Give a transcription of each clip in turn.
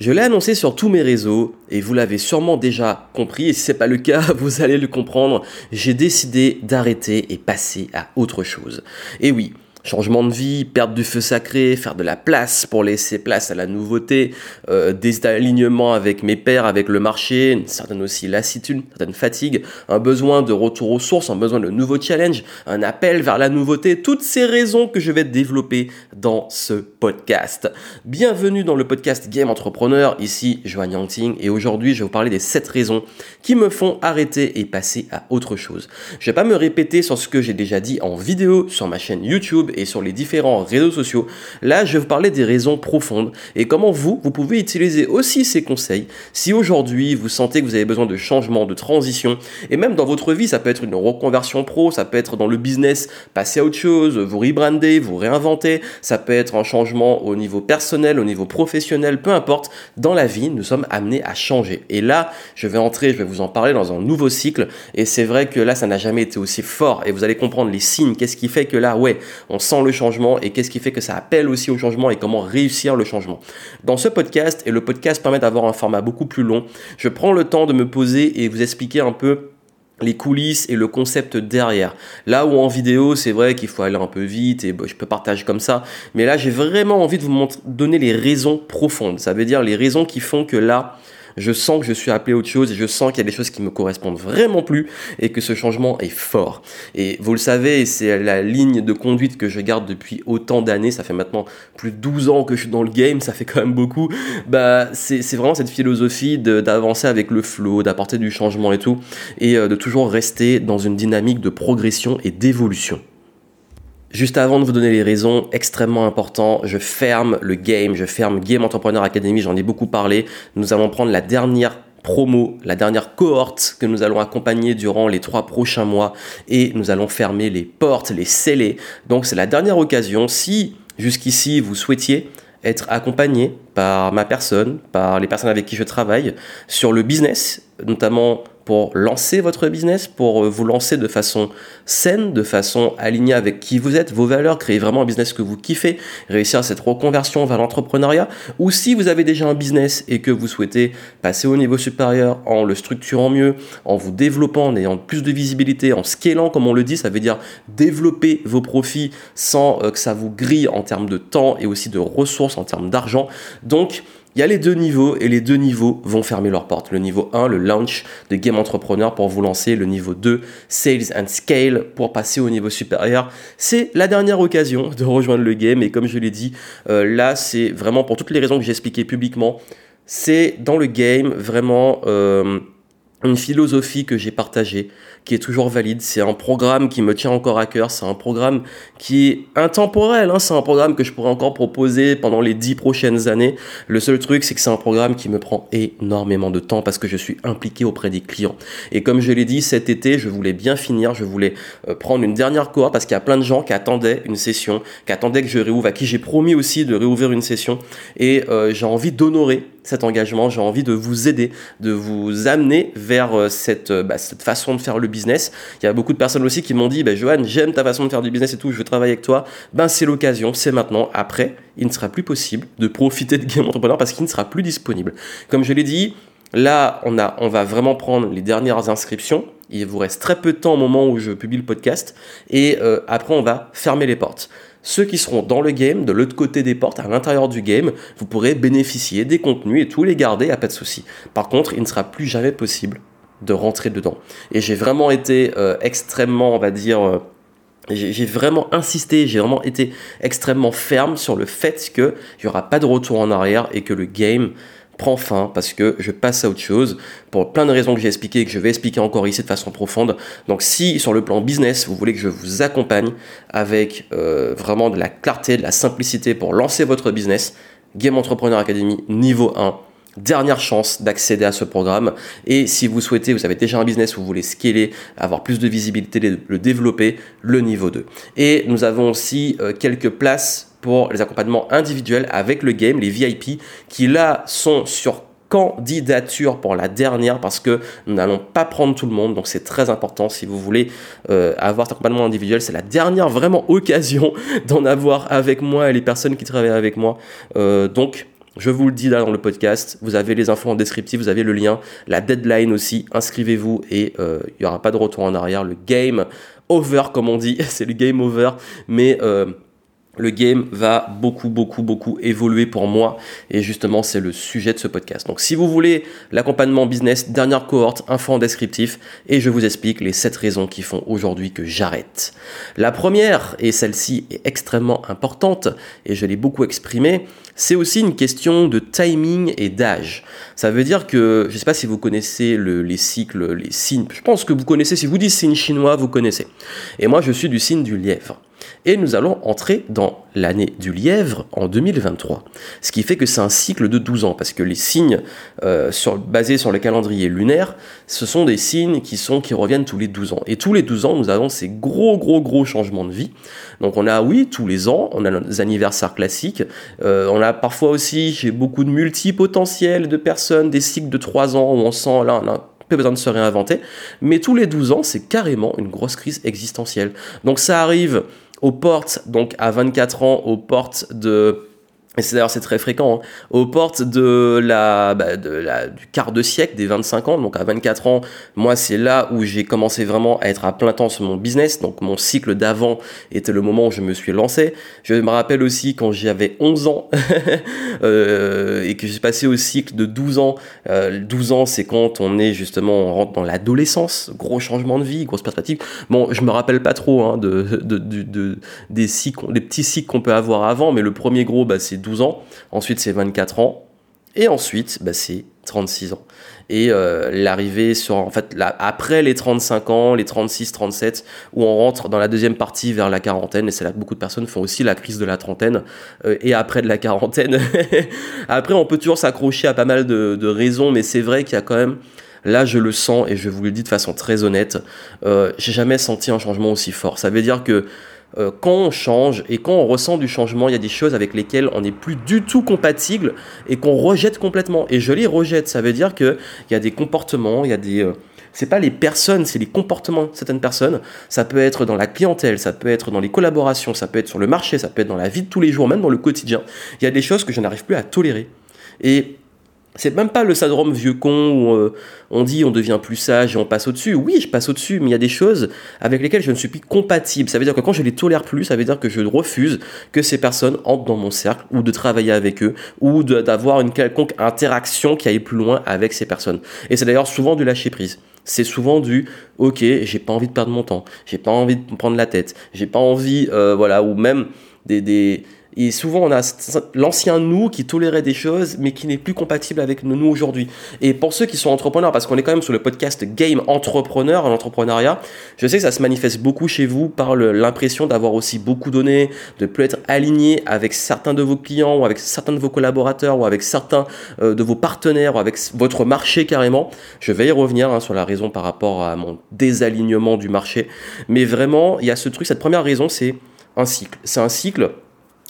Je l'ai annoncé sur tous mes réseaux et vous l'avez sûrement déjà compris et si c'est pas le cas, vous allez le comprendre, j'ai décidé d'arrêter et passer à autre chose. Et oui, Changement de vie, perdre du feu sacré, faire de la place pour laisser place à la nouveauté, euh, des alignements avec mes pairs, avec le marché, une certaine aussi lassitude, une certaine fatigue, un besoin de retour aux sources, un besoin de nouveaux challenges, un appel vers la nouveauté, toutes ces raisons que je vais développer dans ce podcast. Bienvenue dans le podcast Game Entrepreneur, ici Joanne Yangting et aujourd'hui je vais vous parler des 7 raisons qui me font arrêter et passer à autre chose. Je vais pas me répéter sur ce que j'ai déjà dit en vidéo sur ma chaîne YouTube et sur les différents réseaux sociaux. Là, je vais vous parler des raisons profondes et comment vous, vous pouvez utiliser aussi ces conseils si aujourd'hui vous sentez que vous avez besoin de changement, de transition et même dans votre vie, ça peut être une reconversion pro, ça peut être dans le business, passer à autre chose, vous rebrander, vous réinventer, ça peut être un changement au niveau personnel, au niveau professionnel, peu importe. Dans la vie, nous sommes amenés à changer. Et là, je vais entrer, je vais vous en parler dans un nouveau cycle et c'est vrai que là, ça n'a jamais été aussi fort et vous allez comprendre les signes, qu'est-ce qui fait que là, ouais, on sent le changement et qu'est-ce qui fait que ça appelle aussi au changement et comment réussir le changement. Dans ce podcast, et le podcast permet d'avoir un format beaucoup plus long, je prends le temps de me poser et vous expliquer un peu les coulisses et le concept derrière. Là où en vidéo, c'est vrai qu'il faut aller un peu vite et je peux partager comme ça, mais là j'ai vraiment envie de vous donner les raisons profondes. Ça veut dire les raisons qui font que là, je sens que je suis appelé à autre chose et je sens qu'il y a des choses qui me correspondent vraiment plus et que ce changement est fort. Et vous le savez, c'est la ligne de conduite que je garde depuis autant d'années. Ça fait maintenant plus de 12 ans que je suis dans le game, ça fait quand même beaucoup. Bah, c'est vraiment cette philosophie d'avancer avec le flow, d'apporter du changement et tout, et euh, de toujours rester dans une dynamique de progression et d'évolution. Juste avant de vous donner les raisons, extrêmement important, je ferme le game, je ferme Game Entrepreneur Academy, j'en ai beaucoup parlé. Nous allons prendre la dernière promo, la dernière cohorte que nous allons accompagner durant les trois prochains mois et nous allons fermer les portes, les sceller. Donc c'est la dernière occasion. Si jusqu'ici vous souhaitiez être accompagné par ma personne, par les personnes avec qui je travaille sur le business, notamment pour lancer votre business, pour euh, vous lancer de façon saine, de façon alignée avec qui vous êtes, vos valeurs, créer vraiment un business que vous kiffez, réussir cette reconversion vers l'entrepreneuriat, ou si vous avez déjà un business et que vous souhaitez passer au niveau supérieur en le structurant mieux, en vous développant, en ayant plus de visibilité, en scalant comme on le dit, ça veut dire développer vos profits sans euh, que ça vous grille en termes de temps et aussi de ressources en termes d'argent. Donc, il y a les deux niveaux et les deux niveaux vont fermer leurs portes. Le niveau 1, le launch de Game Entrepreneur pour vous lancer. Le niveau 2, Sales and Scale pour passer au niveau supérieur. C'est la dernière occasion de rejoindre le game et comme je l'ai dit, euh, là c'est vraiment pour toutes les raisons que j'ai expliquées publiquement. C'est dans le game vraiment euh, une philosophie que j'ai partagée qui est toujours valide. C'est un programme qui me tient encore à cœur. C'est un programme qui est intemporel. Hein. C'est un programme que je pourrais encore proposer pendant les dix prochaines années. Le seul truc, c'est que c'est un programme qui me prend énormément de temps parce que je suis impliqué auprès des clients. Et comme je l'ai dit, cet été, je voulais bien finir. Je voulais euh, prendre une dernière cohorte parce qu'il y a plein de gens qui attendaient une session, qui attendaient que je réouvre, à qui j'ai promis aussi de réouvrir une session. Et euh, j'ai envie d'honorer cet engagement. J'ai envie de vous aider, de vous amener vers euh, cette, bah, cette façon de faire le business. Il y a beaucoup de personnes aussi qui m'ont dit, ben, Johan, j'aime ta façon de faire du business et tout, je veux travailler avec toi. Ben, c'est l'occasion, c'est maintenant. Après, il ne sera plus possible de profiter de Game Entrepreneur parce qu'il ne sera plus disponible. Comme je l'ai dit, là, on va vraiment prendre les dernières inscriptions. Il vous reste très peu de temps au moment où je publie le podcast. Et euh, après, on va fermer les portes. Ceux qui seront dans le game, de l'autre côté des portes, à l'intérieur du game, vous pourrez bénéficier des contenus et tout les garder, à pas de souci. Par contre, il ne sera plus jamais possible de rentrer dedans. Et j'ai vraiment été euh, extrêmement, on va dire, euh, j'ai vraiment insisté, j'ai vraiment été extrêmement ferme sur le fait qu'il n'y aura pas de retour en arrière et que le game prend fin parce que je passe à autre chose pour plein de raisons que j'ai expliquées et que je vais expliquer encore ici de façon profonde. Donc si sur le plan business, vous voulez que je vous accompagne avec euh, vraiment de la clarté, de la simplicité pour lancer votre business, Game Entrepreneur Academy niveau 1, dernière chance d'accéder à ce programme. Et si vous souhaitez, vous avez déjà un business, vous voulez scaler, avoir plus de visibilité, le développer, le niveau 2. Et nous avons aussi euh, quelques places pour les accompagnements individuels avec le game, les VIP, qui là sont sur candidature pour la dernière parce que nous n'allons pas prendre tout le monde. Donc c'est très important. Si vous voulez euh, avoir cet accompagnement individuel c'est la dernière vraiment occasion d'en avoir avec moi et les personnes qui travaillent avec moi. Euh, donc Je vous le dis là dans le podcast, vous avez les infos en descriptif, vous avez le lien, la deadline aussi, inscrivez-vous et euh, il n'y aura pas de retour en arrière. Le game over, comme on dit, c'est le game over, mais... Le game va beaucoup, beaucoup, beaucoup évoluer pour moi. Et justement, c'est le sujet de ce podcast. Donc, si vous voulez l'accompagnement business, dernière cohorte, info en descriptif, et je vous explique les 7 raisons qui font aujourd'hui que j'arrête. La première, et celle-ci est extrêmement importante, et je l'ai beaucoup exprimée, c'est aussi une question de timing et d'âge. Ça veut dire que, je ne sais pas si vous connaissez les cycles, les signes, je pense que vous connaissez, si vous dites signe chinois, vous connaissez. Et moi, je suis du signe du lièvre. Et nous allons entrer dans l'année du lièvre en 2023. Ce qui fait que c'est un cycle de 12 ans, parce que les signes euh, basés sur le calendrier lunaire, ce sont des signes qui, sont, qui reviennent tous les 12 ans. Et tous les 12 ans, nous avons ces gros, gros, gros changements de vie. Donc on a, oui, tous les ans, on a nos anniversaires classiques. Euh, on a parfois aussi, j'ai beaucoup de multipotentiels de personnes, des cycles de 3 ans où on sent, là, on a pas besoin de se réinventer. Mais tous les 12 ans, c'est carrément une grosse crise existentielle. Donc ça arrive aux portes, donc à 24 ans, aux portes de et c'est d'ailleurs c'est très fréquent, hein, aux portes de la, bah, de la, du quart de siècle, des 25 ans, donc à 24 ans, moi c'est là où j'ai commencé vraiment à être à plein temps sur mon business, donc mon cycle d'avant était le moment où je me suis lancé. Je me rappelle aussi quand j'avais 11 ans euh, et que j'ai passé au cycle de 12 ans. Euh, 12 ans c'est quand on est justement, on rentre dans l'adolescence, gros changement de vie, grosse perspective. Bon, je me rappelle pas trop hein, de, de, de, des, cycles, des petits cycles qu'on peut avoir avant, mais le premier gros, bah, c'est ans, ensuite c'est 24 ans, et ensuite bah, c'est 36 ans. Et euh, l'arrivée sur, en fait, après les 35 ans, les 36, 37, où on rentre dans la deuxième partie vers la quarantaine, et c'est là que beaucoup de personnes font aussi la crise de la trentaine, euh, et après de la quarantaine. après, on peut toujours s'accrocher à pas mal de, raisons, mais c'est vrai qu'il y a quand même, là je le sens, et je vous le dis de façon très honnête, euh, j'ai jamais senti un changement aussi fort. Ça veut dire que euh, quand on change et quand on ressent du changement, il y a des choses avec lesquelles on n'est plus du tout compatible et qu'on rejette complètement. Et je les rejette, ça veut dire qu'il y a des comportements, il y a des... Euh, c'est pas les personnes, c'est les comportements de certaines personnes. Ça peut être dans la clientèle, ça peut être dans les collaborations, ça peut être sur le marché, ça peut être dans la vie de tous les jours, même dans le quotidien. Il y a des choses que je n'arrive plus à tolérer. Et c'est même pas le syndrome vieux con où euh, on dit on devient plus sage et on passe au-dessus. Oui, je passe au-dessus, mais il y a des choses avec lesquelles je ne suis plus compatible. Ça veut dire que quand je les tolère plus, ça veut dire que je refuse que ces personnes entrent dans mon cercle ou de travailler avec eux ou d'avoir une quelconque interaction qui aille plus loin avec ces personnes. Et c'est d'ailleurs souvent du lâcher prise c'est souvent du ok j'ai pas envie de perdre mon temps j'ai pas envie de prendre la tête j'ai pas envie euh, voilà ou même des, des et souvent, on a l'ancien nous qui tolérait des choses, mais qui n'est plus compatible avec nous aujourd'hui. Et pour ceux qui sont entrepreneurs, parce qu'on est quand même sur le podcast Game Entrepreneur, l'entrepreneuriat, je sais que ça se manifeste beaucoup chez vous par l'impression d'avoir aussi beaucoup donné, de plus être aligné avec certains de vos clients, ou avec certains de vos collaborateurs, ou avec certains euh, de vos partenaires, ou avec votre marché carrément. Je vais y revenir hein, sur la raison par rapport à mon désalignement du marché. Mais vraiment, il y a ce truc, cette première raison, c'est un cycle. C'est un cycle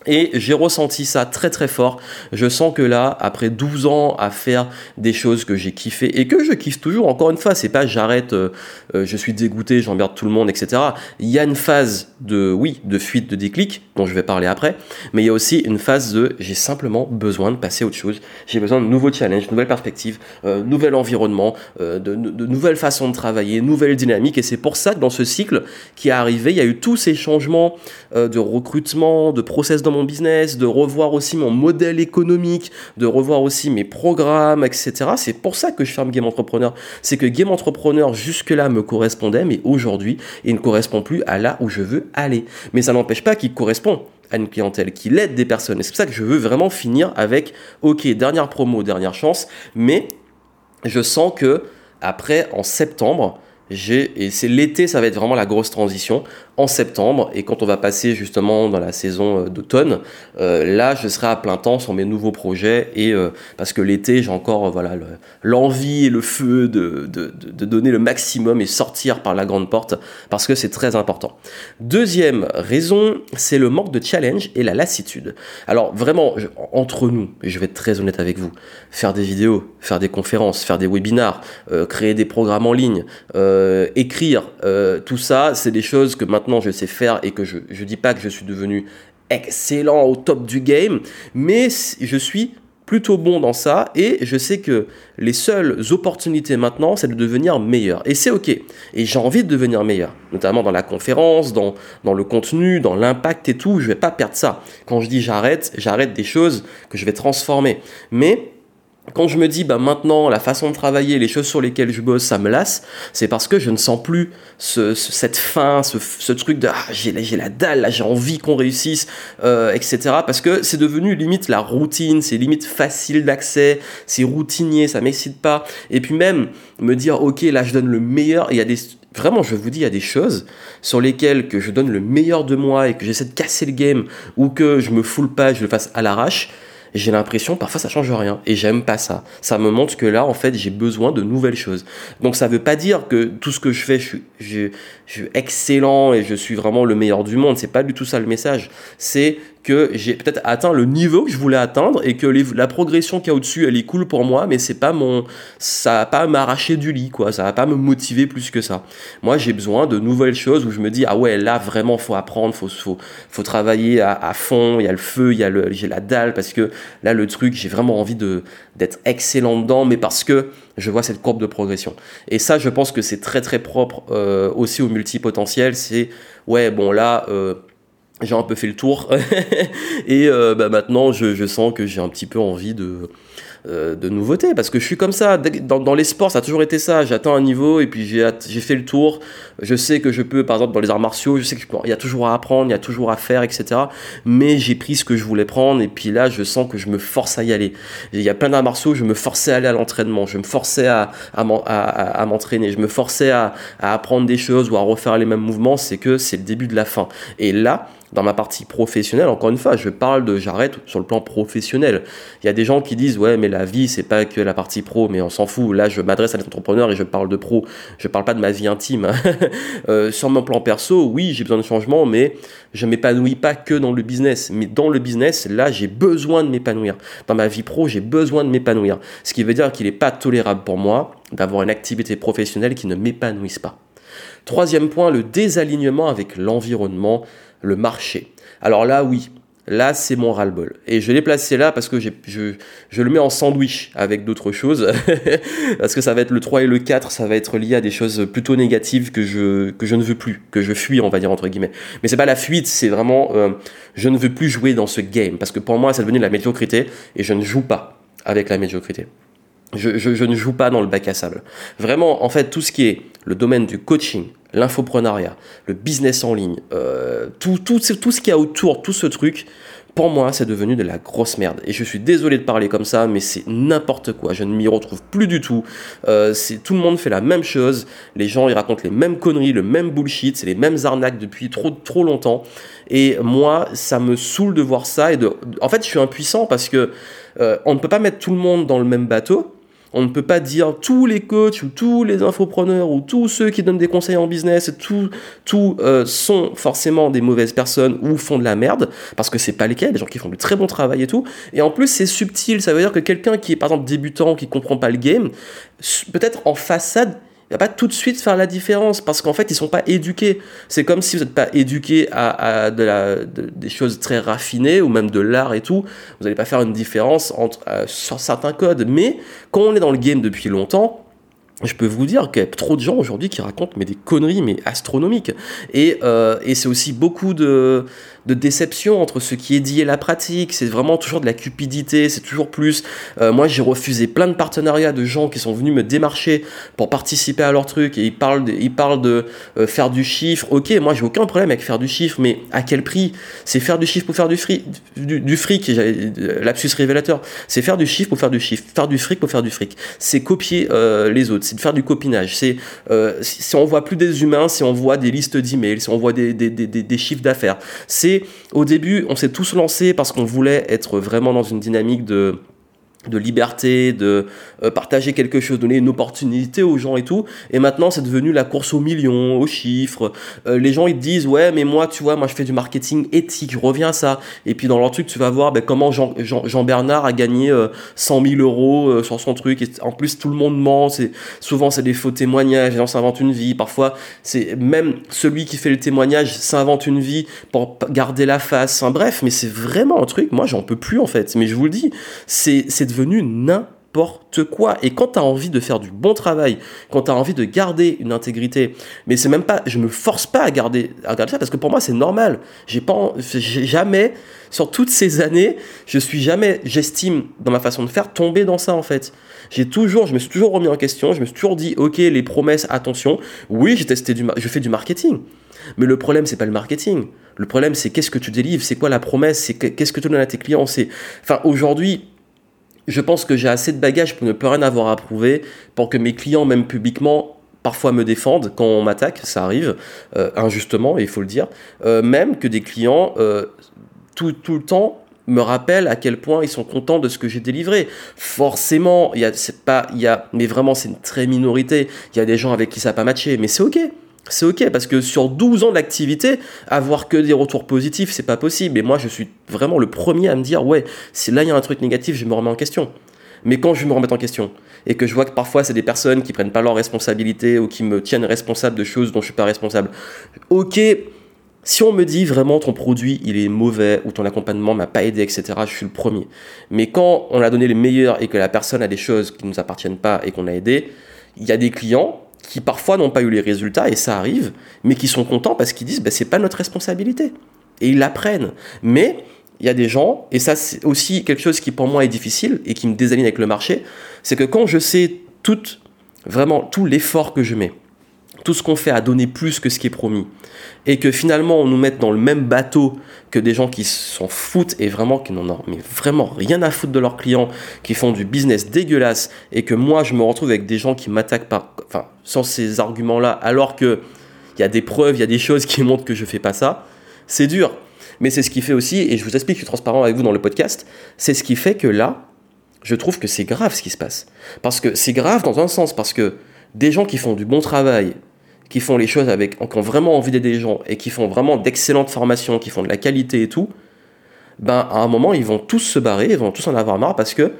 et j'ai ressenti ça très très fort. Je sens que là, après 12 ans à faire des choses que j'ai kiffé et que je kiffe toujours, encore une fois, c'est pas j'arrête, euh, euh, je suis dégoûté, j'emmerde tout le monde, etc. Il y a une phase de, oui, de fuite, de déclic, dont je vais parler après, mais il y a aussi une phase de j'ai simplement besoin de passer à autre chose. J'ai besoin de nouveaux challenges, nouvelles perspectives, euh, nouvel environnement, euh, de, de, nouvelles façons de travailler, nouvelles dynamiques. Et c'est pour ça que dans ce cycle qui est arrivé, il y a eu tous ces changements de recrutement, de process dans mon business, de revoir aussi mon modèle économique, de revoir aussi mes programmes, etc. C'est pour ça que je ferme Game Entrepreneur. C'est que Game Entrepreneur jusque-là me correspondait, mais aujourd'hui, il ne correspond plus à là où je veux aller. Mais ça n'empêche pas qu'il correspond à une clientèle, qu'il aide des personnes. C'est pour ça que je veux vraiment finir avec, ok, dernière promo, dernière chance, mais je sens que après, en septembre, j'ai, et c'est l'été, ça va être vraiment la grosse transition en septembre et quand on va passer justement dans la saison euh, d'automne, euh, là je serai à plein temps sur mes nouveaux projets et euh, parce que l'été j'ai encore voilà l'envie et le feu de, donner le maximum et sortir par la grande porte parce que c'est très important. Deuxième raison, c'est le manque de challenge et la lassitude. Alors vraiment entre nous, je vais être très honnête avec vous, faire des vidéos, faire des conférences, faire des webinars, créer des programmes en ligne, écrire, tout ça c'est des choses que maintenant je sais faire et que je ne dis pas que je suis devenu excellent au top du game, mais je suis plutôt bon dans ça et je sais que les seules opportunités maintenant, c'est de devenir meilleur. Et c'est ok. Et j'ai envie de devenir meilleur, notamment dans la conférence, dans, dans le contenu, dans l'impact et tout. Je vais pas perdre ça. Quand je dis j'arrête, j'arrête des choses que je vais transformer. Mais quand je me dis bah maintenant la façon de travailler, les choses sur lesquelles je bosse, ça me lasse, c'est parce que je ne sens plus cette faim, ce, truc de ah, j'ai la dalle, j'ai envie qu'on réussisse, euh, etc. Parce que c'est devenu limite la routine, c'est limite facile d'accès, c'est routinier, ça m'excite pas. Et puis même me dire ok là je donne le meilleur, il y a des Vraiment, je vous dis, il y a des choses sur lesquelles que je donne le meilleur de moi et que j'essaie de casser le game ou que je me foule pas, je le fasse à l'arrache j'ai l'impression parfois ça change rien et j'aime pas ça. Ça me montre que là en fait j'ai besoin de nouvelles choses. Donc ça veut pas dire que tout ce que je fais je suis, je suis excellent et je suis vraiment le meilleur du monde. C'est pas du tout ça le message. C'est que j'ai peut-être atteint le niveau que je voulais atteindre et que la progression qu'il y a au-dessus, elle est cool pour moi, mais c'est pas mon, ça va pas m'arracher du lit, quoi. Ça va pas me motiver plus que ça. Moi, j'ai besoin de nouvelles choses où je me dis, ah ouais, là, vraiment, faut apprendre, faut, faut, faut travailler à, fond. Il y a le feu, il y a le, j'ai la dalle parce que là, le truc, j'ai vraiment envie d'être excellent dedans, mais parce que je vois cette courbe de progression. Et ça, je pense que c'est très, très propre euh, aussi au multipotentiel. C'est, ouais, bon, là, euh, j'ai un peu fait le tour. Et euh, bah, maintenant je, je, sens que j'ai un petit peu envie de, euh, de nouveautés parce que je suis comme ça. Dans, dans, les sports ça a toujours été ça. J'attends un niveau et puis j'ai fait le tour. Je sais que je peux par exemple dans les arts martiaux je sais qu'il y a toujours à apprendre il y a toujours à faire etc mais j'ai pris ce que je voulais prendre et puis là je sens que je me force à y aller. Il y a plein d'arts martiaux je me forçais à aller à l'entraînement. Je me forçais à, à, à, à m'entraîner. Je me forçais à, à apprendre des choses ou à refaire les mêmes mouvements. C'est que c'est le début de la fin. Et là dans ma partie professionnelle, encore une fois, je parle de j'arrête sur le plan professionnel. Il y a des gens qui disent ouais mais la vie c'est pas que la partie pro, mais on s'en fout. Là je m'adresse à des entrepreneurs et je parle de pro. Je parle pas de ma vie intime. euh, sur mon plan perso, oui j'ai besoin de changement, mais je m'épanouis pas que dans le business. Mais dans le business, là j'ai besoin de m'épanouir. Dans ma vie pro, j'ai besoin de m'épanouir. Ce qui veut dire qu'il n'est pas tolérable pour moi d'avoir une activité professionnelle qui ne m'épanouisse pas. Troisième point, le désalignement avec l'environnement le marché. Alors là, oui, là c'est mon ras-le-bol. Et je l'ai placé là parce que je, le mets en sandwich avec d'autres choses. parce que ça va être le 3 et le 4, ça va être lié à des choses plutôt négatives que je, que je ne veux plus, que je fuis, on va dire entre guillemets. Mais c'est pas la fuite, c'est vraiment euh, je ne veux plus jouer dans ce game. Parce que pour moi, ça devenu de la médiocrité et je ne joue pas avec la médiocrité. Je, je, ne joue pas dans le bac à sable. Vraiment, en fait, tout ce qui est le domaine du coaching, l'infoprenariat, le business en ligne, euh, tout, tout, tout ce qu'il y a autour, tout ce truc, pour moi, c'est devenu de la grosse merde. Et je suis désolé de parler comme ça, mais c'est n'importe quoi. Je ne m'y retrouve plus du tout. Euh, tout le monde fait la même chose. Les gens, ils racontent les mêmes conneries, le même bullshit, c'est les mêmes arnaques depuis trop, trop longtemps. Et moi, ça me saoule de voir ça. Et de, en fait, je suis impuissant parce que euh, on ne peut pas mettre tout le monde dans le même bateau. On ne peut pas dire tous les coachs ou tous les infopreneurs ou tous ceux qui donnent des conseils en business, tous tout, euh, sont forcément des mauvaises personnes ou font de la merde, parce que c'est pas le cas, des gens qui font du très bon travail et tout. Et en plus, c'est subtil, ça veut dire que quelqu'un qui est par exemple débutant, qui comprend pas le game, peut-être en façade, il va pas tout de suite faire la différence parce qu'en fait ils sont pas éduqués. C'est comme si vous n'êtes pas éduqué à, des choses très raffinées ou même de l'art et tout. Vous n'allez pas faire une différence entre euh, sur certains codes. Mais quand on est dans le game depuis longtemps, je peux vous dire qu'il y a trop de gens aujourd'hui qui racontent mais des conneries mais astronomiques et, euh, et c'est aussi beaucoup de de déception entre ce qui est dit et la pratique. C'est vraiment toujours de la cupidité, c'est toujours plus. Euh, moi, j'ai refusé plein de partenariats de gens qui sont venus me démarcher pour participer à leur truc et ils parlent de, ils parlent de euh, faire du chiffre. Ok, moi, j'ai aucun problème avec faire du chiffre, mais à quel prix? C'est faire du chiffre pour faire du fric, du, fric, euh, lapsus révélateur. C'est faire du chiffre pour faire du chiffre, faire du fric pour faire du fric. C'est copier les autres, c'est de faire du copinage. C'est si on voit plus des humains, si on voit des listes d'emails, si on voit des, des chiffres d'affaires. C'est au début, on s'est tous lancés parce qu'on voulait être vraiment dans une dynamique de de liberté, de euh, partager quelque chose, donner une opportunité aux gens et tout. Et maintenant, c'est devenu la course aux millions, aux chiffres. Euh, les gens, ils te disent, ouais, mais moi, tu vois, moi, je fais du marketing éthique, je reviens à ça. Et puis, dans leur truc, tu vas voir ben, comment Jean, Jean, Bernard a gagné 100 euh, 000 euros sur son truc. Et en plus, tout le monde ment. C'est, souvent, c'est des faux témoignages. Les gens s'inventent une vie. Parfois, c'est même celui qui fait le témoignage s'invente une vie pour garder la face. Enfin, bref, mais c'est vraiment un truc. Moi, j'en peux plus, en fait. Mais je vous le dis, c'est, c'est devenu n'importe quoi. Et quand tu as envie de faire du bon travail, quand tu as envie de garder une intégrité, mais c'est même pas, je me force pas à garder, à garder ça parce que pour moi c'est normal. J'ai pas, j'ai jamais, sur toutes ces années, je suis jamais, j'estime dans ma façon de faire, tomber dans ça en fait. J'ai toujours, je me suis toujours remis en question, je me suis toujours dit, ok, les promesses, attention. Oui, j'ai testé du, je fais du marketing. Mais le problème, c'est pas le marketing. Le problème, c'est qu'est-ce que tu délivres, c'est quoi la promesse, c'est qu'est-ce que tu donnes à tes clients. C'est, enfin, aujourd'hui, je pense que j'ai assez de bagages pour ne plus rien avoir à prouver, pour que mes clients, même publiquement, parfois me défendent quand on m'attaque, ça arrive, euh, injustement, il faut le dire. Euh, même que des clients, euh, tout, tout le temps, me rappellent à quel point ils sont contents de ce que j'ai délivré. Forcément, il y a, c'est pas, il y a, mais vraiment, c'est une très minorité. Il y a des gens avec qui ça n'a pas matché, mais c'est ok c'est ok parce que sur 12 ans d'activité, avoir que des retours positifs, c'est pas possible. Et moi, je suis vraiment le premier à me dire, ouais, si là il y a un truc négatif, je me remets en question. Mais quand je me remets en question et que je vois que parfois c'est des personnes qui prennent pas leurs responsabilités ou qui me tiennent responsable de choses dont je suis pas responsable, ok. Si on me dit vraiment ton produit il est mauvais ou ton accompagnement m'a pas aidé, etc., je suis le premier. Mais quand on a donné les meilleurs et que la personne a des choses qui ne nous appartiennent pas et qu'on a aidé, il y a des clients qui parfois n'ont pas eu les résultats, et ça arrive, mais qui sont contents parce qu'ils disent, bah, c'est pas notre responsabilité. Et ils l'apprennent. Mais il y a des gens, et ça c'est aussi quelque chose qui pour moi est difficile et qui me désaligne avec le marché, c'est que quand je sais tout, vraiment tout l'effort que je mets, tout ce qu'on fait à donner plus que ce qui est promis, et que finalement on nous mette dans le même bateau que des gens qui s'en foutent et vraiment qui n'en ont vraiment rien à foutre de leurs clients, qui font du business dégueulasse, et que moi je me retrouve avec des gens qui m'attaquent enfin, sans ces arguments-là, alors que il y a des preuves, il y a des choses qui montrent que je fais pas ça, c'est dur. Mais c'est ce qui fait aussi, et je vous explique, je suis transparent avec vous dans le podcast, c'est ce qui fait que là, je trouve que c'est grave ce qui se passe. Parce que c'est grave dans un sens, parce que des gens qui font du bon travail, qui font les choses avec, qui ont vraiment envie d'aider les gens et qui font vraiment d'excellentes formations, qui font de la qualité et tout, ben à un moment ils vont tous se barrer, ils vont tous en avoir marre parce que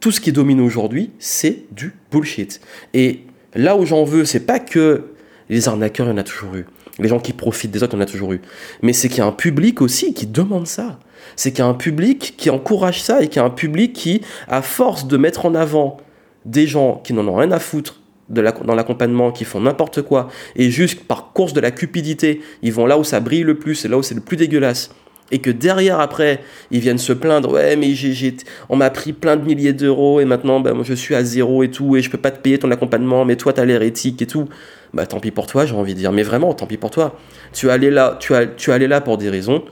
tout ce qui domine aujourd'hui, c'est du bullshit. Et là où j'en veux, c'est pas que les arnaqueurs, il y en a toujours eu. Les gens qui profitent des autres, il y en a toujours eu. Mais c'est qu'il y a un public aussi qui demande ça. C'est qu'il y a un public qui encourage ça et qu'il y a un public qui, à force de mettre en avant des gens qui n'en ont rien à foutre dans l'accompagnement qui font n'importe quoi et juste par course de la cupidité, ils vont là où ça brille le plus et là où c'est le plus dégueulasse. Et que derrière, après, ils viennent se plaindre, ouais, mais j'ai, on m'a pris plein de milliers d'euros et maintenant, ben, moi, je suis à zéro et tout, et je peux pas te payer ton accompagnement, mais toi, t'as l'air éthique et tout. Bah, tant pis pour toi, j'ai envie de dire, mais vraiment, tant pis pour toi. Tu es allé là, tu, as, tu es allé là pour des raisons,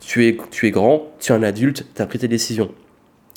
tu es, tu es grand, tu es un adulte, tu as pris tes décisions.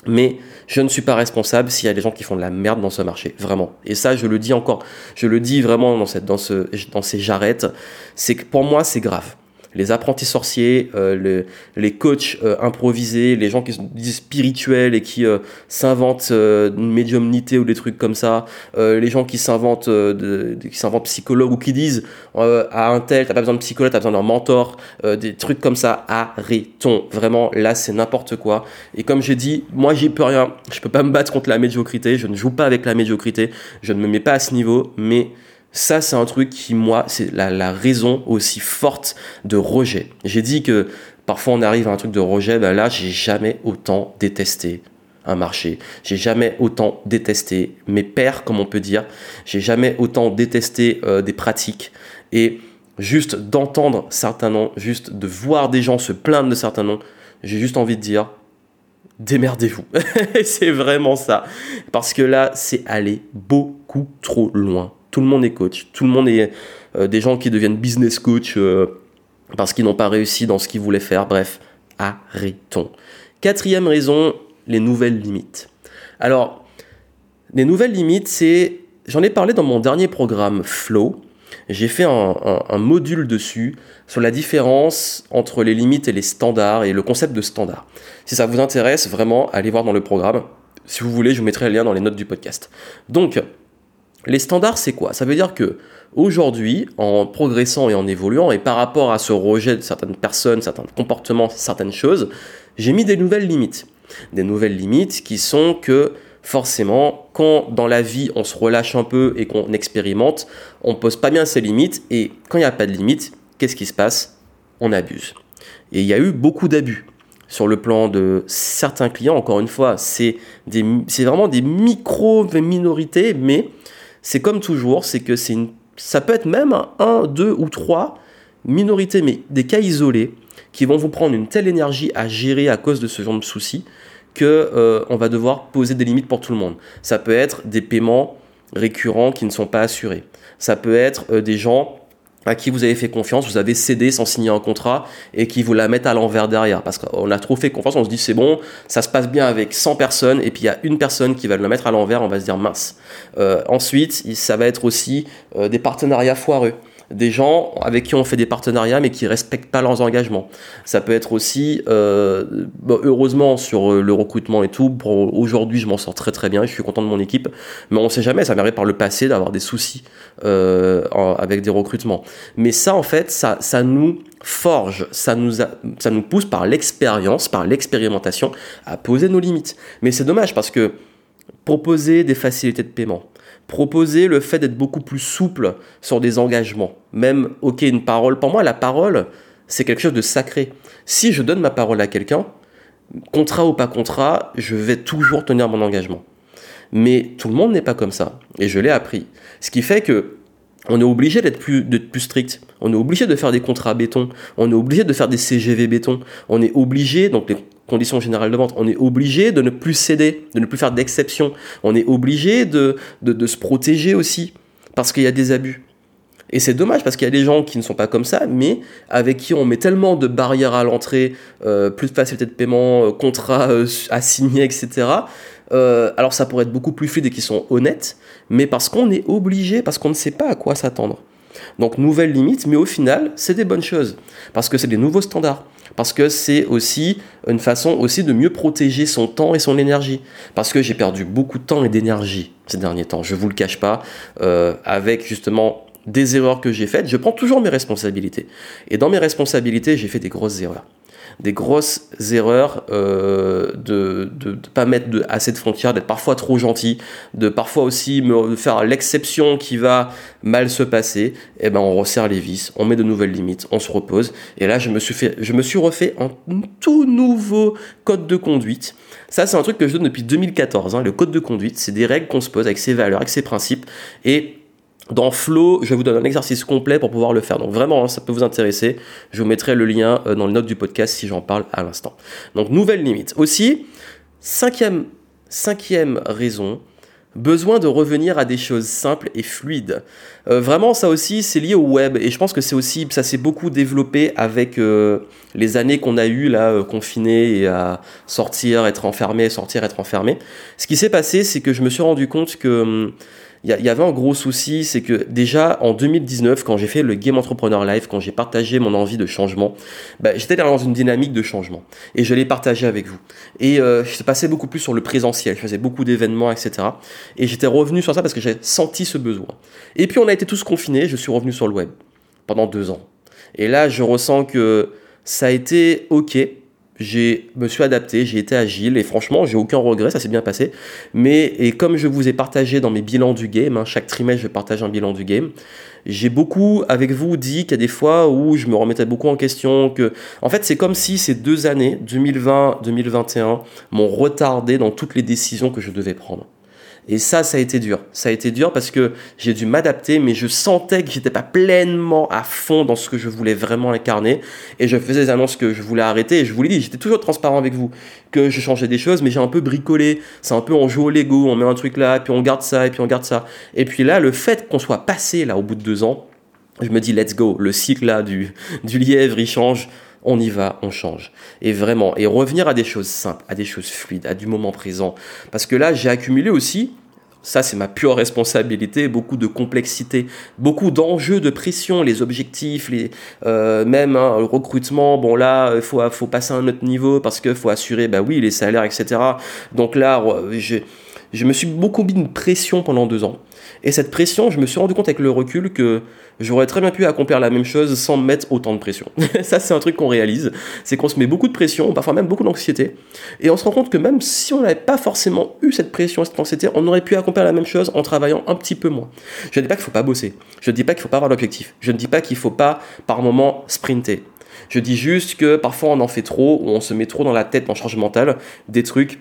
Mais je ne suis pas responsable s'il y a des gens qui font de la merde dans ce marché, vraiment. Et ça, je le dis encore, je le dis vraiment dans, cette, dans, ce, dans ces jarrettes, c'est que pour moi, c'est grave les apprentis sorciers, euh, les coachs euh, improvisés, les gens qui sont spirituels et qui euh, s'inventent une médiumnité ou des trucs comme ça, les gens qui s'inventent qui s'inventent psychologues ou qui disent à un tel, t'as pas besoin de psychologue, t'as besoin d'un mentor, des trucs comme ça, arrêtons. Vraiment, là, c'est n'importe quoi. Et comme j'ai dit, moi, j'y peux rien. Je peux pas me battre contre la médiocrité. Je ne joue pas avec la médiocrité. Je ne me mets pas à ce niveau, mais ça, c'est un truc qui, moi, c'est la, raison aussi forte de rejet. J'ai dit que parfois on arrive à un truc de rejet, ben là, j'ai jamais autant détesté un marché. J'ai jamais autant détesté mes pères, comme on peut dire. J'ai jamais autant détesté euh, des pratiques. Et juste d'entendre certains noms, juste de voir des gens se plaindre de certains noms, j'ai juste envie de dire, démerdez-vous. c'est vraiment ça. Parce que là, c'est aller beaucoup trop loin tout le monde est coach. Tout le monde est euh, des gens qui deviennent business coach euh, parce qu'ils n'ont pas réussi dans ce qu'ils voulaient faire. Bref, arrêtons. Quatrième raison, les nouvelles limites. Alors, les nouvelles limites, c'est... J'en ai parlé dans mon dernier programme Flow. J'ai fait un, un, module dessus sur la différence entre les limites et les standards et le concept de standard. Si ça vous intéresse, vraiment, allez voir dans le programme. Si vous voulez, je vous mettrai le lien dans les notes du podcast. Donc, les standards, c'est quoi? Ça veut dire que aujourd'hui, en progressant et en évoluant, et par rapport à ce rejet de certaines personnes, certains comportements, certaines choses, j'ai mis des nouvelles limites. Des nouvelles limites qui sont que forcément, quand dans la vie on se relâche un peu et qu'on expérimente, on pose pas bien ses limites, et quand il n'y a pas de limites, qu'est-ce qui se passe? On abuse. Et il y a eu beaucoup d'abus sur le plan de certains clients. Encore une fois, c'est vraiment des micro-minorités, mais c'est comme toujours, c'est que c'est ça peut être même un, deux ou trois minorités, mais des cas isolés qui vont vous prendre une telle énergie à gérer à cause de ce genre de soucis que euh, on va devoir poser des limites pour tout le monde. Ça peut être des paiements récurrents qui ne sont pas assurés. Ça peut être euh, des gens à qui vous avez fait confiance, vous avez cédé sans signer un contrat et qui vous la mettent à l'envers derrière. Parce qu'on a trop fait confiance, on se dit c'est bon, ça se passe bien avec 100 personnes et puis il y a une personne qui va le mettre à l'envers, on va se dire mince. Euh, ensuite, ça va être aussi euh, des partenariats foireux des gens avec qui on fait des partenariats mais qui respectent pas leurs engagements. Ça peut être aussi, euh, heureusement sur euh, le recrutement et tout, aujourd'hui je m'en sors très très bien, je suis content de mon équipe, mais on sait jamais, ça m'arrive par le passé d'avoir des soucis euh, avec des recrutements. Mais ça en fait, ça, ça nous forge, ça nous, ça nous pousse par l'expérience, par l'expérimentation à poser nos limites. Mais c'est dommage parce que proposer des facilités de paiement, proposer le fait d'être beaucoup plus souple sur des engagements. Même, ok, une parole, pour moi, la parole, c'est quelque chose de sacré. Si je donne ma parole à quelqu'un, contrat ou pas contrat, je vais toujours tenir mon engagement. Mais tout le monde n'est pas comme ça, et je l'ai appris. Ce qui fait que on est obligé d'être plus, plus strict. On est obligé de faire des contrats béton. On est obligé de faire des CGV béton. On est obligé, donc les conditions générales de vente, on est obligé de ne plus céder, de ne plus faire d'exception. On est obligé de, de, se protéger aussi, parce qu'il y a des abus. Et c'est dommage parce qu'il y a des gens qui ne sont pas comme ça, mais avec qui on met tellement de barrières à l'entrée, euh, plus de facilité de paiement, euh, contrats euh, à signer, etc. alors ça pourrait être beaucoup plus fluide et qui sont honnêtes, mais parce qu'on est obligé, parce qu'on ne sait pas à quoi s'attendre. Donc nouvelles limites, mais au final, c'est des bonnes choses, parce que c'est des nouveaux standards parce que c'est aussi une façon aussi de mieux protéger son temps et son énergie. Parce que j'ai perdu beaucoup de temps et d'énergie ces derniers temps, je vous le cache pas, euh, avec justement des erreurs que j'ai faites. Je prends toujours mes responsabilités. Et dans mes responsabilités, j'ai fait des grosses erreurs des grosses erreurs euh, de ne pas mettre assez de frontières, d'être parfois trop gentil, de parfois aussi me faire l'exception qui va mal se passer, et eh ben on resserre les vis, on met de nouvelles limites, on se repose. Et là, je me suis, fait, je me suis refait un tout nouveau code de conduite. Ça, c'est un truc que je donne depuis 2014. Hein. Le code de conduite, c'est des règles qu'on se pose avec ses valeurs, avec ses principes. Et dans Flow, je vous donne un exercice complet pour pouvoir le faire. Donc vraiment, hein, ça peut vous intéresser. Je vous mettrai le lien euh, dans les notes du podcast si j'en parle à l'instant. Donc nouvelle limite. Aussi, cinquième, cinquième raison, besoin de revenir à des choses simples et fluides. Euh, vraiment, ça aussi, c'est lié au web. Et je pense que c'est aussi, ça s'est beaucoup développé avec euh, les années qu'on a eues là, confinées et à sortir, être enfermé, sortir, être enfermé. Ce qui s'est passé, c'est que je me suis rendu compte que... Il y, avait un gros souci, c'est que déjà en 2019, quand j'ai fait le Game Entrepreneur Live, quand j'ai partagé mon envie de changement, bah, j'étais dans une dynamique de changement et je l'ai partagé avec vous. Et euh, je passais beaucoup plus sur le présentiel, je faisais beaucoup d'événements, etc. Et j'étais revenu sur ça parce que j'ai senti ce besoin. Et puis on a été tous confinés, je suis revenu sur le web pendant deux ans. Et là, je ressens que ça a été ok, j'ai me suis adapté, j'ai été agile et franchement, j'ai aucun regret, ça s'est bien passé. Mais et comme je vous ai partagé dans mes bilans du game, hein, chaque trimestre je partage un bilan du game, j'ai beaucoup avec vous dit qu'il y a des fois où je me remettais beaucoup en question que en fait, c'est comme si ces deux années 2020-2021 m'ont retardé dans toutes les décisions que je devais prendre. Et ça, ça a été dur. Ça a été dur parce que j'ai dû m'adapter, mais je sentais que j'étais pas pleinement à fond dans ce que je voulais vraiment incarner. Et je faisais des annonces que je voulais arrêter. Et je vous l'ai dit, j'étais toujours transparent avec vous, que je changeais des choses, mais j'ai un peu bricolé. C'est un peu on joue au Lego, on met un truc là, puis on garde ça, et puis on garde ça. Et puis là, le fait qu'on soit passé là au bout de deux ans, je me dis let's go. Le cycle là du, du lièvre, il change on y va, on change. Et vraiment, et revenir à des choses simples, à des choses fluides, à du moment présent. Parce que là, j'ai accumulé aussi, Ça, c'est ma pure responsabilité, beaucoup de complexité, beaucoup d'enjeux de pression, les objectifs, les, euh, même hein, le recrutement. Bon, là, il faut, faut passer à un autre niveau parce qu'il faut assurer, bah oui, les salaires, etc. Donc là, je me suis beaucoup mis une pression pendant deux ans. Et cette pression, je me suis rendu compte avec le recul que j'aurais très bien pu accomplir la même chose sans mettre autant de pression. ça, c'est un truc qu'on réalise, c'est qu'on se met beaucoup de pression, parfois même beaucoup d'anxiété, et on se rend compte que même si on n'avait pas forcément eu cette pression, cette anxiété, on aurait pu accomplir la même chose en travaillant un petit peu moins. Je ne dis pas qu'il ne faut pas bosser, je ne dis pas qu'il ne faut pas avoir l'objectif, je ne dis pas qu'il ne faut pas par moment sprinter. Je dis juste que parfois on en fait trop, ou on se met trop dans la tête en charge mentale des trucs,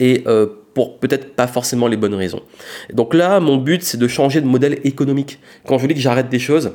et euh, pour peut-être pas forcément les bonnes raisons. Donc là, mon but, c'est de changer de modèle économique. Quand je dis que j'arrête des choses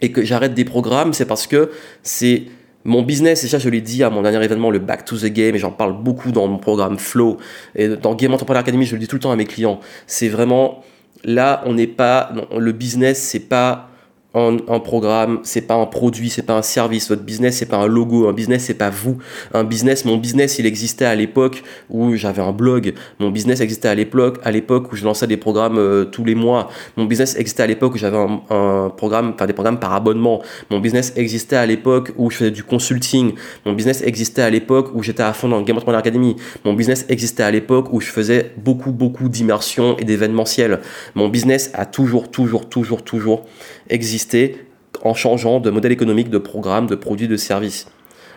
et que j'arrête des programmes, c'est parce que c'est mon business, et ça je l'ai dit à mon dernier événement, le Back to the Game, et j'en parle beaucoup dans mon programme Flow, et dans Game Entrepreneur Academy, je le dis tout le temps à mes clients, c'est vraiment, là, on n'est pas, le business, c'est pas un, programme, c'est pas un produit, c'est pas un service. Votre business, c'est pas un logo. Un business, c'est pas vous. Un business, mon business, il existait à l'époque où j'avais un blog. Mon business existait à l'époque, à l'époque où je lançais des programmes euh, tous les mois. Mon business existait à l'époque où j'avais un, programme, enfin des programmes par abonnement. Mon business existait à l'époque où je faisais du consulting. Mon business existait à l'époque où j'étais à fond dans le Game Entrepreneur Academy. Mon business existait à l'époque où je faisais beaucoup, beaucoup d'immersions et d'événementiels. Mon business a toujours, toujours, toujours, toujours exister en changeant de modèle économique, de programme, de produit, de service.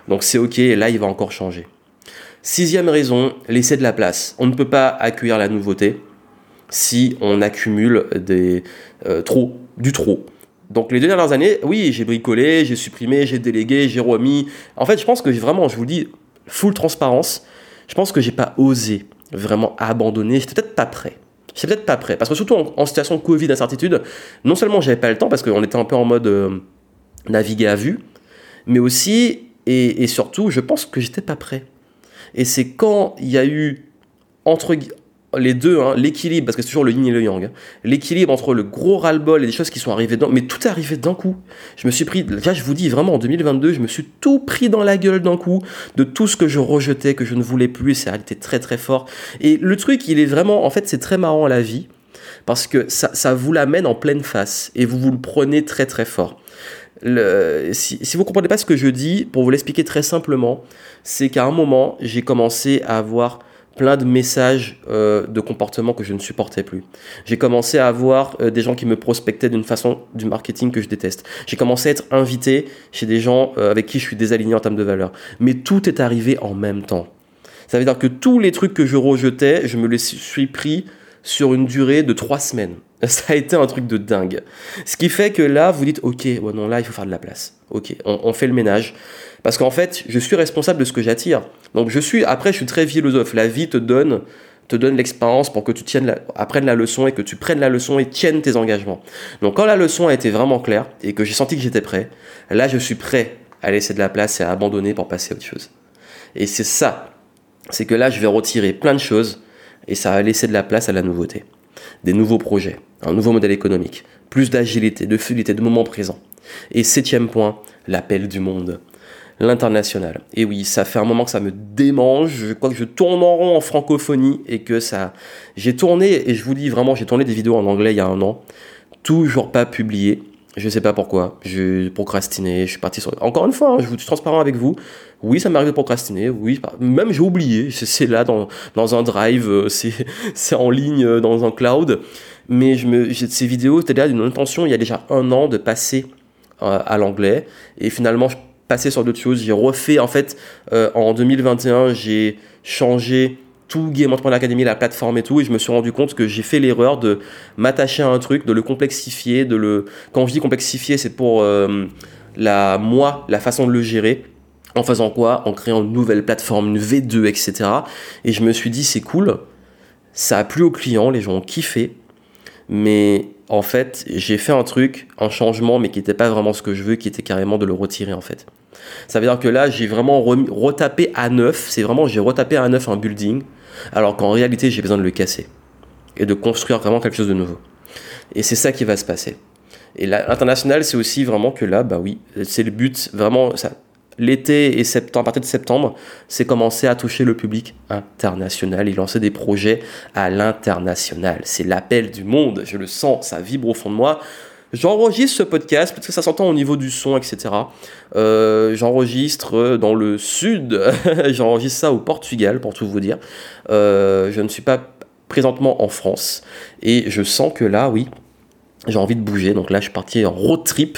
Donc c'est ok, et là il va encore changer. Sixième raison, laisser de la place. On ne peut pas accueillir la nouveauté si on accumule des, euh, trop, du trop. Donc les deux dernières années, oui, j'ai bricolé, j'ai supprimé, j'ai délégué, j'ai remis. En fait, je pense que vraiment, je vous dis, full transparence, je pense que j'ai pas osé vraiment abandonner, j'étais peut-être pas prêt. C'est peut-être pas prêt. Parce que surtout en, situation Covid, incertitude, non seulement j'avais pas le temps, parce qu'on était un peu en mode euh, naviguer à vue, mais aussi, et, surtout, je pense que j'étais pas prêt. Et c'est quand il y a eu, entre, les deux, hein, l'équilibre, parce que c'est toujours le yin et le yang, hein. l'équilibre entre le gros ras-le-bol et des choses qui sont arrivées mais tout est arrivé d'un coup. Je me suis pris, là je vous dis vraiment en 2022, je me suis tout pris dans la gueule d'un coup, de tout ce que je rejetais, que je ne voulais plus, et ça a été très très fort. Et le truc, il est vraiment, en fait, c'est très marrant à la vie, parce que ça, ça vous l'amène en pleine face, et vous vous le prenez très très fort. Si, si vous comprenez pas ce que je dis, pour vous l'expliquer très simplement, c'est qu'à un moment, j'ai commencé à avoir plein de messages euh, de comportement que je ne supportais plus. J'ai commencé à avoir euh, des gens qui me prospectaient d'une façon du marketing que je déteste. J'ai commencé à être invité chez des gens euh, avec qui je suis désaligné en termes de valeur. Mais tout est arrivé en même temps. Ça veut dire que tous les trucs que je rejetais, je me les suis pris sur une durée de trois semaines. Ça a été un truc de dingue. Ce qui fait que là, vous dites, ok, ouais, non, là, il faut faire de la place. Ok, on fait le ménage. Parce qu'en fait, je suis responsable de ce que j'attire. Donc je suis, après, je suis très philosophe. La vie te donne te donne l'expérience pour que tu tiennes apprennes la leçon et que tu prennes la leçon et tiennes tes engagements. Donc quand la leçon a été vraiment claire et que j'ai senti que j'étais prêt, là je suis prêt à laisser de la place et à abandonner pour passer à autre chose. Et c'est ça, c'est que là je vais retirer plein de choses et ça va laisser de la place à la nouveauté. Des nouveaux projets, un nouveau modèle économique, plus d'agilité, de fluidité, de moment présent. Et septième point, l'appel du monde l'international. Et oui, ça fait un moment que ça me démange. Je crois que je tourne en rond en francophonie et que ça. J'ai tourné, et je vous dis vraiment, j'ai tourné des vidéos en anglais il y a un an, toujours pas publiées. Je sais pas pourquoi. J'ai procrastiné. Je suis parti sur. Encore une fois, hein, je suis transparent avec vous. Oui, ça m'arrive de procrastiner. Oui, même j'ai oublié. C'est là dans, dans un drive. Euh, c'est en ligne euh, dans un cloud. Mais je me, ces vidéos, c'était là d'une intention il y a déjà un an de passer euh, à l'anglais. Et finalement, je passé sur d'autres choses. J'ai refait, en fait, euh, en 2021, j'ai changé tout Game Entrepreneur Academy, la plateforme et tout, et je me suis rendu compte que j'ai fait l'erreur de m'attacher à un truc, de le complexifier, de le... Quand je dis complexifier, c'est pour euh, la, moi, la façon de le gérer. En faisant quoi? En créant une nouvelle plateforme, une V2, etc. Et je me suis dit, c'est cool, ça a plu aux clients, les gens ont kiffé, mais en fait, j'ai fait un truc, un changement, mais qui n'était pas vraiment ce que je veux, qui était carrément de le retirer, en fait. Ça veut dire que là, j'ai vraiment retapé à neuf, c'est vraiment, j'ai retapé à neuf un building, alors qu'en réalité, j'ai besoin de le casser et de construire vraiment quelque chose de nouveau. Et c'est ça qui va se passer. Et l'international, c'est aussi vraiment que là, bah oui, c'est le but, vraiment, ça, l'été et septembre, à partir de septembre, c'est commencer à toucher le public international et lancer des projets à l'international. C'est l'appel du monde, je le sens, ça vibre au fond de moi. J'enregistre ce podcast parce que ça s'entend au niveau du son, etc. Euh, j'enregistre dans le sud, j'enregistre ça au Portugal pour tout vous dire. Euh, je ne suis pas présentement en France et je sens que là, oui, j'ai envie de bouger. Donc là, je suis parti en road trip,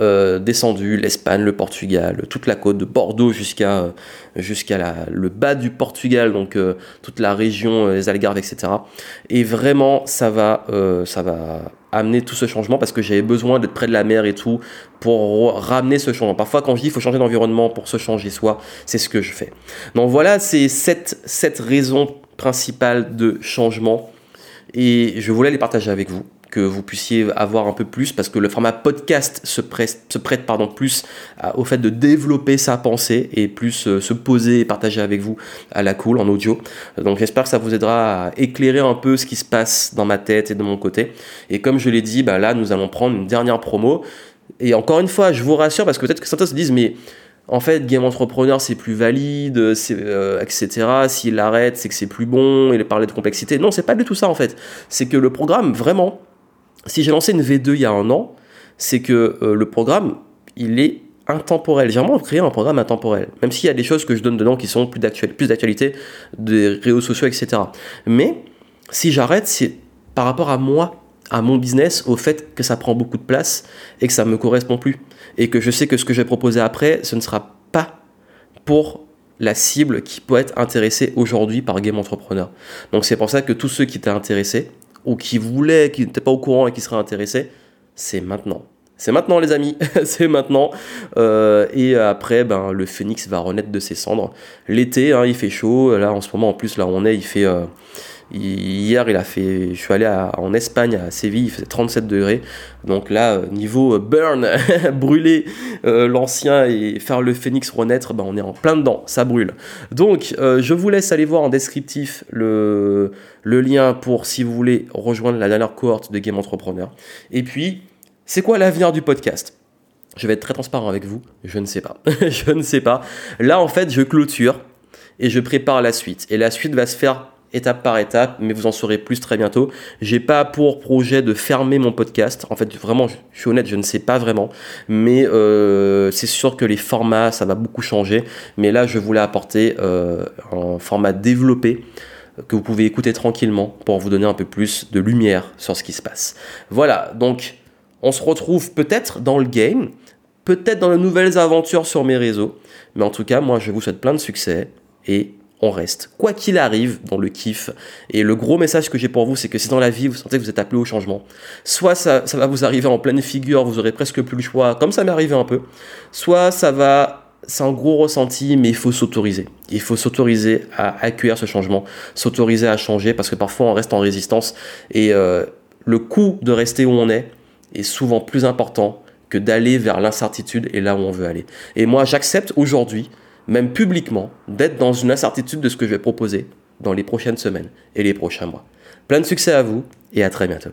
euh, descendu l'Espagne, le Portugal, toute la côte de Bordeaux jusqu'à euh, jusqu'à le bas du Portugal, donc euh, toute la région, les Algarves, etc. Et vraiment, ça va, ça va amener tout ce changement parce que j'avais besoin d'être près de la mer et tout pour ramener ce changement. Parfois, quand je dis il faut changer d'environnement pour se changer soi, c'est ce que je fais. Donc voilà, c'est cette, cette raison principale de changement et je voulais les partager avec vous que vous puissiez avoir un peu plus parce que le format podcast se prête, pardon, plus au fait de développer sa pensée et plus euh, se poser et partager avec vous à la cool en audio. Donc j'espère que ça vous aidera à éclairer un peu ce qui se passe dans ma tête et de mon côté. Et comme je l'ai dit, bah là nous allons prendre une dernière promo. Et encore une fois, je vous rassure parce que peut-être que certains se disent mais en fait, Game Entrepreneur, c'est plus valide, euh, etc. S'il l'arrête, c'est que c'est plus bon, il parlé de complexité. Non, c'est pas du tout ça, en fait. C'est que le programme, vraiment, si j'ai lancé une V2 il y a un an, c'est que euh, le programme, il est intemporel. J'ai vraiment créé un programme intemporel. Même s'il y a des choses que je donne dedans qui sont plus d'actualité, des réseaux sociaux, etc. Mais si j'arrête, c'est par rapport à moi, à mon business, au fait que ça prend beaucoup de place et que ça ne me correspond plus. Et que je sais que ce que je vais proposer après, ce ne sera pas pour la cible qui peut être intéressée aujourd'hui par Game Entrepreneur. Donc c'est pour ça que tous ceux qui étaient intéressés, ou qui voulaient, qui n'étaient pas au courant et qui seraient intéressés, c'est maintenant. C'est maintenant les amis, c'est maintenant. Euh, et après, ben, le phénix va renaître de ses cendres. L'été, hein, il fait chaud. Là, en ce moment, en plus, là où on est, il fait... Euh, hier, il a fait... Je suis allé en Espagne, à Séville, il faisait 37 degrés. Donc là, euh, niveau burn, brûler l'ancien et faire le phénix renaître, ben, on est en plein dedans, ça brûle. Donc, je vous laisse aller voir en descriptif le le lien pour si vous voulez rejoindre la dernière cohorte de Game Entrepreneur. Et puis, c'est quoi l'avenir du podcast? Je vais être très transparent avec vous, je ne sais pas. je ne sais pas. Là, en fait, je clôture et je prépare la suite. Et la suite va se faire étape par étape, mais vous en saurez plus très bientôt. J'ai pas pour projet de fermer mon podcast. En fait, vraiment, je suis honnête, je ne sais pas vraiment, mais euh, c'est sûr que les formats, ça va beaucoup changer. Mais là, je voulais apporter euh, un format développé que vous pouvez écouter tranquillement pour vous donner un peu plus de lumière sur ce qui se passe. Voilà, donc on se retrouve peut-être dans le game, peut-être dans de nouvelles aventures sur mes réseaux, mais en tout cas, moi je vous souhaite plein de succès et on reste, quoi qu'il arrive, dans le kiff. Et le gros message que j'ai pour vous, c'est que si dans la vie vous sentez que vous êtes appelé au changement, soit ça, va vous arriver en pleine figure, vous aurez presque plus le choix, comme ça m'est arrivé un peu, soit ça va c'est un gros ressenti, mais il faut s'autoriser. Il faut s'autoriser à accueillir ce changement, s'autoriser à changer, parce que parfois on reste en résistance. Et euh, le coût de rester où on est est souvent plus important que d'aller vers l'incertitude et là où on veut aller. Et moi, j'accepte aujourd'hui, même publiquement, d'être dans une incertitude de ce que je vais proposer dans les prochaines semaines et les prochains mois. Plein de succès à vous et à très bientôt.